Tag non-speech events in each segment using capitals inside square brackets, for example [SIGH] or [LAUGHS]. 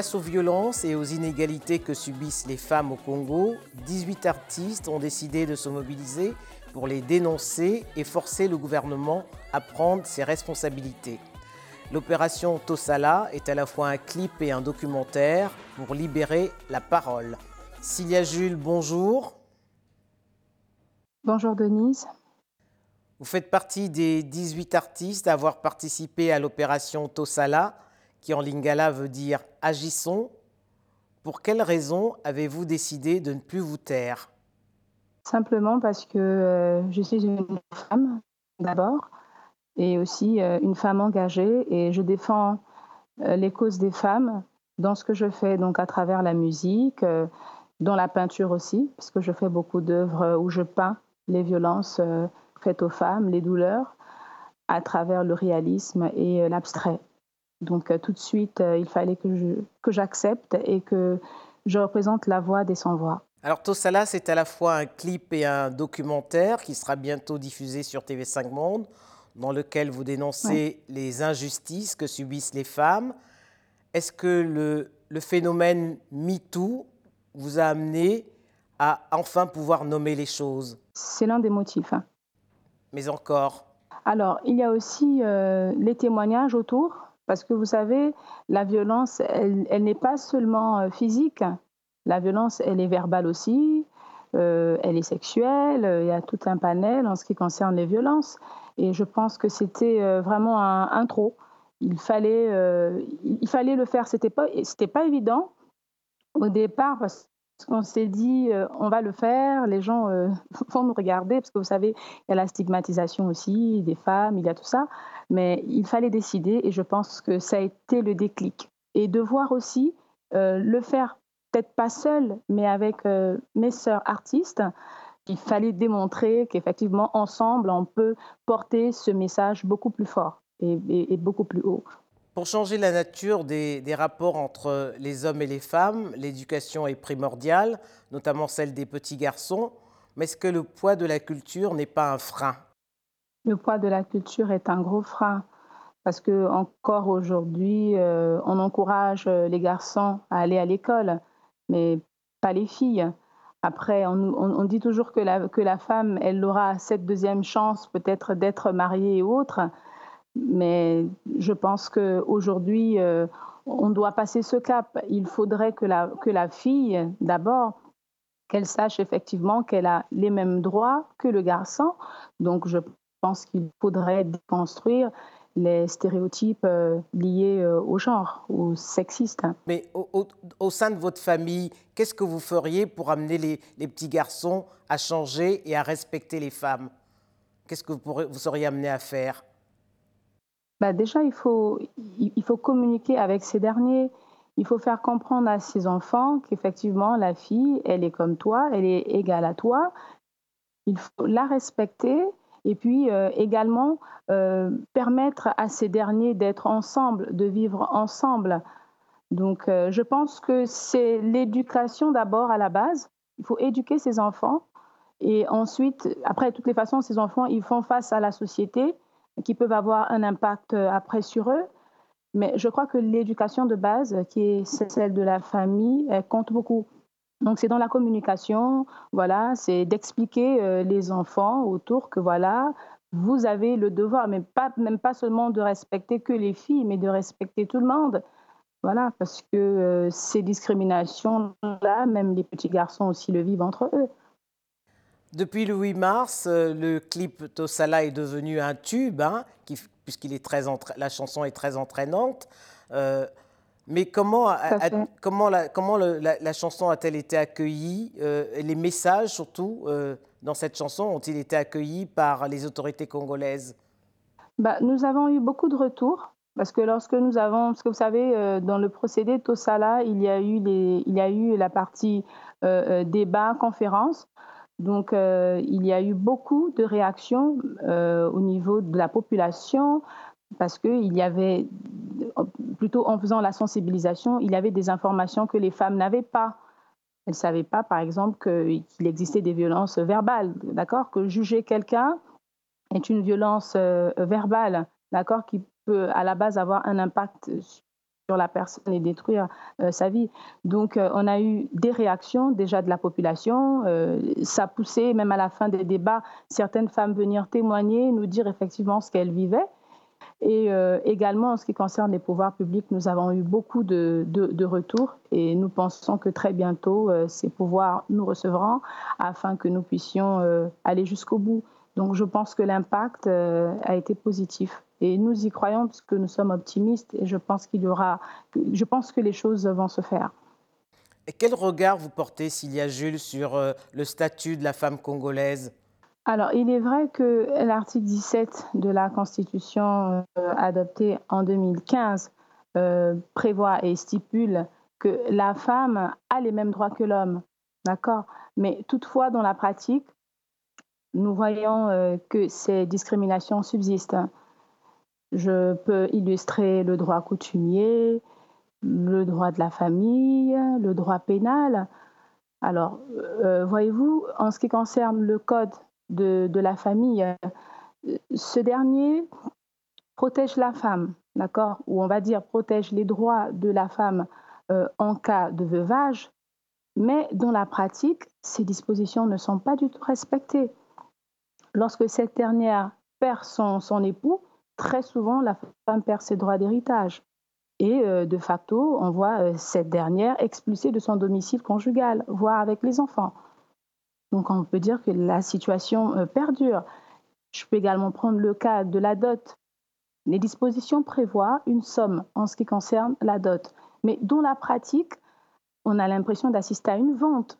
Face aux violences et aux inégalités que subissent les femmes au Congo, 18 artistes ont décidé de se mobiliser pour les dénoncer et forcer le gouvernement à prendre ses responsabilités. L'opération Tosala est à la fois un clip et un documentaire pour libérer la parole. Cilia Jules, bonjour. Bonjour Denise. Vous faites partie des 18 artistes à avoir participé à l'opération Tosala, qui en lingala veut dire agissons. Pour quelles raisons avez-vous décidé de ne plus vous taire? Simplement parce que euh, je suis une femme d'abord et aussi euh, une femme engagée et je défends euh, les causes des femmes dans ce que je fais, donc à travers la musique, dans la peinture aussi, parce que je fais beaucoup d'œuvres où je peins les violences faites aux femmes, les douleurs, à travers le réalisme et l'abstrait. Donc tout de suite, il fallait que j'accepte et que je représente la voix des sans-voix. Alors Tosala, c'est à la fois un clip et un documentaire qui sera bientôt diffusé sur TV5 Monde dans lequel vous dénoncez les injustices que subissent les femmes. Est-ce que le, le phénomène MeToo vous a amené à enfin pouvoir nommer les choses? C'est l'un des motifs. Hein. Mais encore Alors, il y a aussi euh, les témoignages autour, parce que vous savez, la violence, elle, n'est pas seulement euh, physique. La violence, elle est verbale aussi, euh, elle est sexuelle, il y a tout un panel en ce qui concerne les violences. Et je pense que c'était euh, vraiment un, trop. Il fallait, euh, il fallait le faire. C'était pas, c'était pas évident au départ qu'on s'est dit euh, on va le faire. Les gens [LAUGHS] vont nous regarder parce que vous savez, il y a la stigmatisation aussi des femmes, il y a tout ça. Mais il fallait décider et je pense que ça a été le déclic. Et de voir aussi le faire peut-être pas seul, mais avec mes sœurs artistes il fallait démontrer qu'effectivement, ensemble, on peut porter ce message beaucoup plus fort et, beaucoup plus haut. Pour changer la nature des, rapports entre les hommes et les femmes, l'éducation est primordiale, notamment celle des petits garçons. Mais est-ce que le poids de la culture n'est pas un frein? Le poids de la culture est un gros frein parce que encore aujourd'hui, euh, on encourage les garçons à aller à l'école, mais pas les filles. Après, on, dit toujours que la, que la, femme, elle aura cette deuxième chance peut-être d'être mariée ou autre, mais je pense qu'aujourd'hui, euh, on doit passer ce cap. Il faudrait que la, que la fille, d'abord, qu'elle sache effectivement qu'elle a les mêmes droits que le garçon. Donc, je pense qu'il faudrait déconstruire les stéréotypes euh, liés euh, au genre, ou sexistes. Mais au, sein de votre famille, qu'est-ce que vous feriez pour amener les, petits garçons à changer et à respecter les femmes? Qu'est-ce que vous, vous seriez amené à faire? Bah Déjà, il faut, il faut communiquer avec ces derniers. Il faut faire comprendre à ces enfants qu'effectivement, la fille, elle est comme toi, elle est égale à toi. Il faut la respecter et puis euh, également euh, permettre à ces derniers d'être ensemble, de vivre ensemble. Donc euh, je pense que c'est l'éducation d'abord à la base. Il faut éduquer ces enfants et ensuite, après, de toutes les façons, ces enfants, ils font face à la société qui peuvent avoir un impact après sur eux. Mais je crois que l'éducation de base, qui est celle de la famille, compte beaucoup. Donc c'est dans la communication, voilà, c'est d'expliquer euh, les enfants autour que voilà, vous avez le devoir, mais pas, même pas seulement de respecter que les filles, mais de respecter tout le monde. Voilà, parce que euh, ces discriminations-là, même les petits garçons aussi le vivent entre eux. Depuis le 8 mars, euh, le clip Tosala est devenu un tube, hein, puisqu'il est très la chanson est très entraînante. Mais comment, comment, la, comment la, chanson a-t-elle été accueillie euh, Les messages, surtout, euh, dans cette chanson, ont-ils été accueillis par les autorités congolaises? Bah, Nous avons eu beaucoup de retours. Parce que lorsque nous avons, parce que vous savez, euh, dans le procédé Tosala, il y a eu, les, il y a eu la partie débat, conférence. Donc, il y a eu beaucoup de réactions au niveau de la population, parce qu'il y avait, plutôt en faisant la sensibilisation, il y avait des informations que les femmes n'avaient pas. Elles ne savaient pas, par exemple, qu'il existait des violences verbales, d'accord? Que juger quelqu'un est une violence euh, verbale, d'accord? Qui peut à la base avoir un impact la personne et détruire euh, sa vie. Donc, euh, on a eu des réactions déjà de la population. Euh, ça poussait, même à la fin des débats, certaines femmes venir témoigner, nous dire effectivement ce qu'elles vivaient. Et également, en ce qui concerne les pouvoirs publics, nous avons eu beaucoup de, de, retours et nous pensons que très bientôt, ces pouvoirs nous recevront afin que nous puissions aller jusqu'au bout. Donc, je pense que l'impact a été positif. Et nous y croyons parce que nous sommes optimistes et je pense qu'il y aura, je pense que les choses vont se faire. Et quel regard vous portez, Cilia Jules, sur euh, le statut de la femme congolaise? Alors, il est vrai que l'article 17 de la Constitution euh, adoptée en 2015 euh, prévoit et stipule que la femme a les mêmes droits que l'homme. D'accord? Mais toutefois, dans la pratique, nous voyons que ces discriminations subsistent. Je peux illustrer le droit coutumier, le droit de la famille, le droit pénal. Alors, euh, voyez-vous, en ce qui concerne le code de, la famille, ce dernier protège la femme, d'accord Ou on va dire protège les droits de la femme euh, en cas de veuvage, mais dans la pratique, ces dispositions ne sont pas du tout respectées. Lorsque cette dernière perd son époux, très souvent, la femme perd ses droits d'héritage. Et euh, de facto, on voit euh, cette dernière expulsée de son domicile conjugal, voire avec les enfants. Donc on peut dire que la situation euh, perdure. Je peux également prendre le cas de la dot. Les dispositions prévoient une somme en ce qui concerne la dot, mais dans la pratique, on a l'impression d'assister à une vente,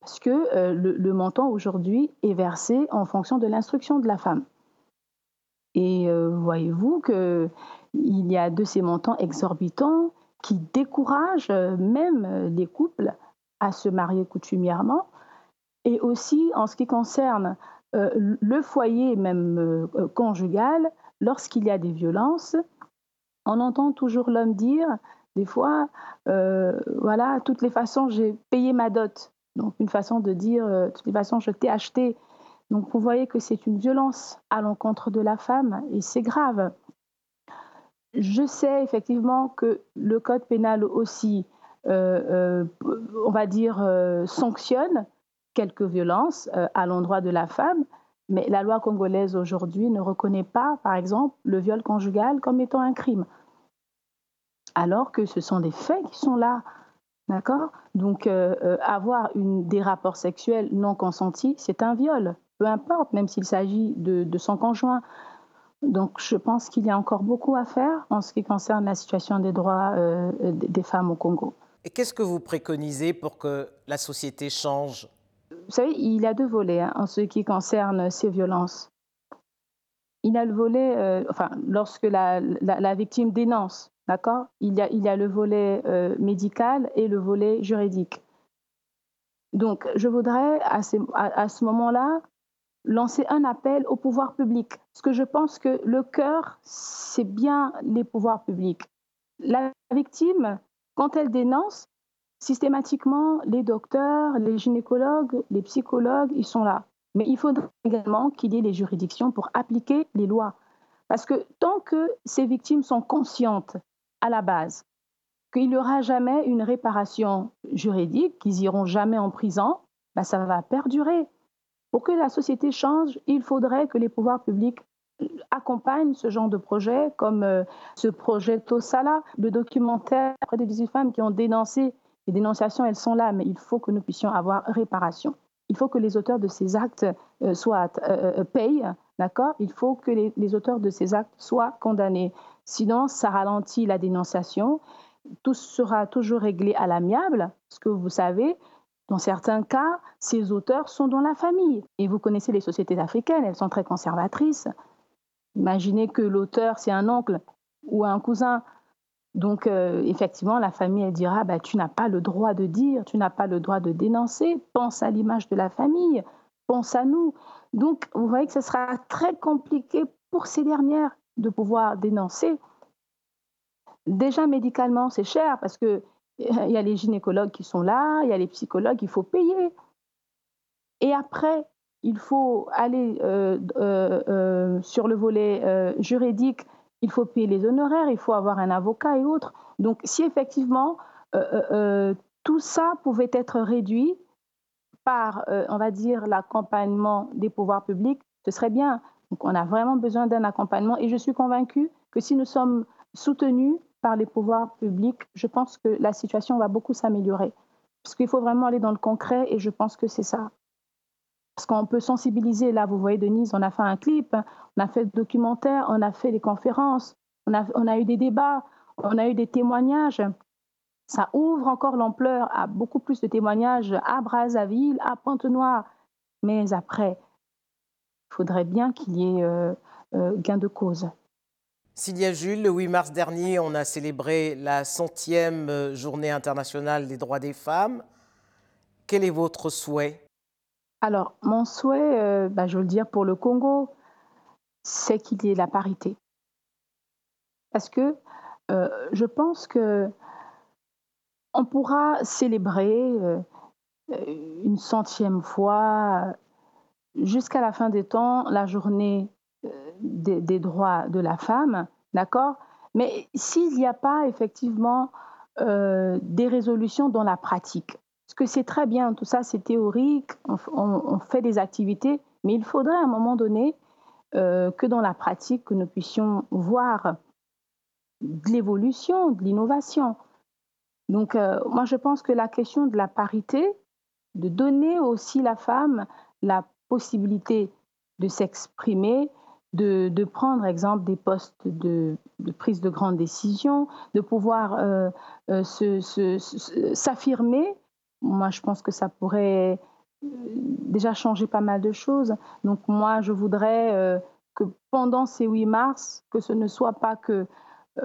parce que le montant aujourd'hui est versé en fonction de l'instruction de la femme. Et euh, voyez-vous qu'il y a de ces montants exorbitants qui découragent euh, même les couples à se marier coutumièrement. Et aussi en ce qui concerne euh, le foyer même conjugal, lorsqu'il y a des violences, on entend toujours l'homme dire, des fois, voilà, toutes les façons, j'ai payé ma dot. Donc une façon de dire, de toutes les façons, je t'ai acheté donc vous voyez que c'est une violence à l'encontre de la femme et c'est grave. Je sais effectivement que le code pénal aussi, euh, euh, on va dire, euh, sanctionne quelques violences à l'endroit de la femme, mais la loi congolaise aujourd'hui ne reconnaît pas, par exemple, le viol conjugal comme étant un crime. Alors que ce sont des faits qui sont là. D'accord? Donc, avoir une, des rapports sexuels non consentis, c'est un viol peu importe, même s'il s'agit de, son conjoint. Donc je pense qu'il y a encore beaucoup à faire en ce qui concerne la situation des droits euh, des femmes au Congo. Et qu'est-ce que vous préconisez pour que la société change? Vous savez, il y a deux volets hein, en ce qui concerne ces violences. Il y a le volet, euh, enfin, lorsque la, victime dénonce, d'accord? Il, y a, il y a le volet euh, médical et le volet juridique. Donc, je voudrais à, à ce moment-là lancer un appel au pouvoir public. Parce que je pense que le cœur, c'est bien les pouvoirs publics. La victime, quand elle dénonce, systématiquement, les docteurs, les gynécologues, les psychologues, ils sont là. Mais il faudrait également qu'il y ait les juridictions pour appliquer les lois. Parce que tant que ces victimes sont conscientes à la base qu'il n'y aura jamais une réparation juridique, qu'ils iront jamais en prison, ben ça va perdurer. Pour que la société change, il faudrait que les pouvoirs publics accompagnent ce genre de projet, comme euh, ce projet Tosala, le documentaire des 18 femmes qui ont dénoncé. Les dénonciations, elles sont là, mais il faut que nous puissions avoir réparation. Il faut que les auteurs de ces actes euh, soient, euh, payent, d'accord? Il faut que les, auteurs de ces actes soient condamnés. Sinon, ça ralentit la dénonciation. Tout sera toujours réglé à l'amiable, parce que vous savez, dans certains cas, ces auteurs sont dans la famille. Et vous connaissez les sociétés africaines, elles sont très conservatrices. Imaginez que l'auteur, c'est un oncle ou un cousin. Donc, euh, effectivement, la famille, elle dira, bah, tu n'as pas le droit de dire, tu n'as pas le droit de dénoncer, pense à l'image de la famille, pense à nous. Donc, vous voyez que ce sera très compliqué pour ces dernières de pouvoir dénoncer. Déjà, médicalement, c'est cher parce que il y a les gynécologues qui sont là, il y a les psychologues, il faut payer. Et après, il faut aller euh, euh, euh, sur le volet juridique il faut payer les honoraires, il faut avoir un avocat et autres. Donc, si effectivement tout ça pouvait être réduit par, on va dire, l'accompagnement des pouvoirs publics, ce serait bien. Donc, on a vraiment besoin d'un accompagnement et je suis convaincue que si nous sommes soutenus par les pouvoirs publics, je pense que la situation va beaucoup s'améliorer. Parce qu'il faut vraiment aller dans le concret et je pense que c'est ça. Parce qu'on peut sensibiliser. Là, vous voyez, Denise, on a fait un clip, on a fait le documentaire, on a fait des conférences, on a, eu des débats, on a eu des témoignages. Ça ouvre encore l'ampleur à beaucoup plus de témoignages à Brazzaville, à Pointe-Noire. Mais après, faudrait bien qu'il y ait euh, euh, gain de cause. Sylvia Jules, le 8 mars dernier, on a célébré la centième euh, journée internationale des droits des femmes. Quel est votre souhait? Alors, mon souhait, bah, je veux le dire pour le Congo, c'est qu'il y ait la parité. Parce que je pense que on pourra célébrer une centième fois jusqu'à la fin des temps la journée euh, des, droits de la femme, d'accord? Mais s'il n'y a pas effectivement euh, des résolutions dans la pratique, parce que c'est très bien, tout ça c'est théorique, on, fait des activités, mais il faudrait à un moment donné euh, que dans la pratique, que nous puissions voir de l'évolution, de l'innovation. Donc moi je pense que la question de la parité, de donner aussi la femme la possibilité de s'exprimer, de, de, prendre, exemple, des postes de, prise de grandes décisions, de pouvoir euh, euh, s'affirmer. Moi, je pense que ça pourrait euh, déjà changer pas mal de choses. Donc, moi, je voudrais que pendant ces 8 mars, que ce ne soit pas que,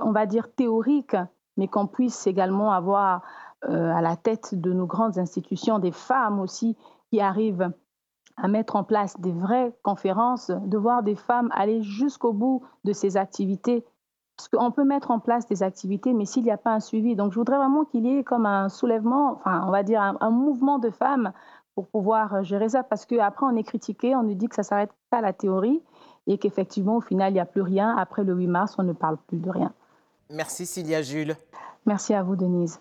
on va dire, théorique, mais qu'on puisse également avoir à la tête de nos grandes institutions des femmes aussi qui arrivent à mettre en place des vraies conférences, de voir des femmes aller jusqu'au bout de ces activités. Parce qu'on peut mettre en place des activités, mais s'il n'y a pas un suivi. Donc, je voudrais vraiment qu'il y ait comme un soulèvement, enfin, on va dire un, mouvement de femmes pour pouvoir gérer ça. Parce qu'après, on est critiqué, on nous dit que ça s'arrête à la théorie et qu'effectivement, au final, il n'y a plus rien. Après le 8 mars, on ne parle plus de rien. Merci, Cilia Jules. Merci à vous, Denise.